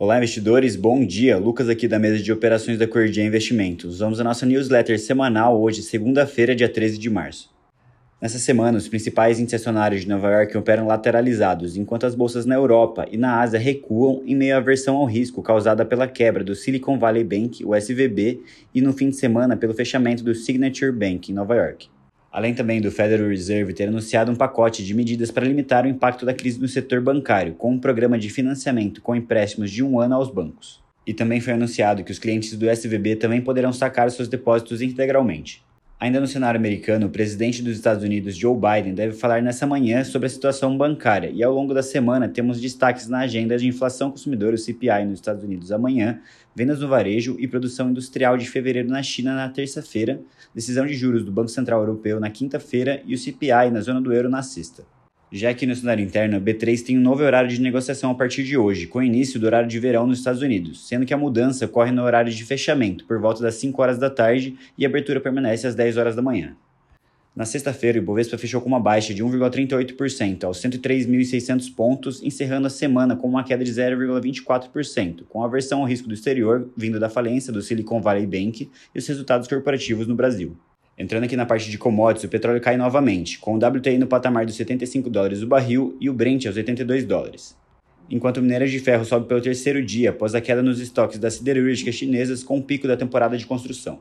Olá, investidores, bom dia. Lucas aqui da mesa de operações da Cordia Investimentos. Vamos à nossa newsletter semanal hoje, segunda-feira, dia 13 de março. Nessa semana, os principais índices de Nova York operam lateralizados, enquanto as bolsas na Europa e na Ásia recuam em meio à aversão ao risco causada pela quebra do Silicon Valley Bank, o SVB, e no fim de semana pelo fechamento do Signature Bank em Nova York além também do Federal Reserve ter anunciado um pacote de medidas para limitar o impacto da crise no setor bancário, com um programa de financiamento com empréstimos de um ano aos bancos. E também foi anunciado que os clientes do SVB também poderão sacar seus depósitos integralmente. Ainda no cenário americano, o presidente dos Estados Unidos, Joe Biden, deve falar nessa manhã sobre a situação bancária e ao longo da semana temos destaques na agenda de inflação consumidora, o CPI, nos Estados Unidos amanhã, vendas no varejo e produção industrial de fevereiro na China na terça-feira, decisão de juros do Banco Central Europeu na quinta-feira e o CPI na zona do euro na sexta. Já que no cenário interno, a B3 tem um novo horário de negociação a partir de hoje, com o início do horário de verão nos Estados Unidos, sendo que a mudança ocorre no horário de fechamento, por volta das 5 horas da tarde, e a abertura permanece às 10 horas da manhã. Na sexta-feira, o Ibovespa fechou com uma baixa de 1,38% aos 103.600 pontos, encerrando a semana com uma queda de 0,24%, com a aversão ao risco do exterior vindo da falência do Silicon Valley Bank e os resultados corporativos no Brasil. Entrando aqui na parte de commodities, o petróleo cai novamente, com o WTI no patamar dos 75 dólares o barril e o Brent aos 82 dólares. Enquanto o minério de ferro sobe pelo terceiro dia após a queda nos estoques das siderúrgicas chinesas com o pico da temporada de construção.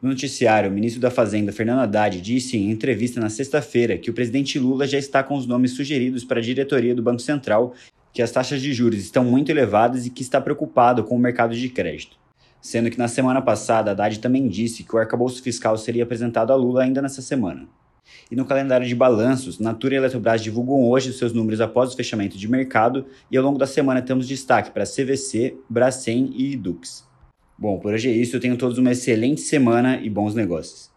No noticiário, o ministro da Fazenda, Fernando Haddad, disse em entrevista na sexta-feira que o presidente Lula já está com os nomes sugeridos para a diretoria do Banco Central, que as taxas de juros estão muito elevadas e que está preocupado com o mercado de crédito sendo que na semana passada Haddad também disse que o arcabouço fiscal seria apresentado a Lula ainda nessa semana. E no calendário de balanços, Natura e Eletrobras divulgam hoje seus números após o fechamento de mercado e ao longo da semana temos destaque para CVC, Bracem e Dux. Bom, por hoje é isso, eu tenho todos uma excelente semana e bons negócios.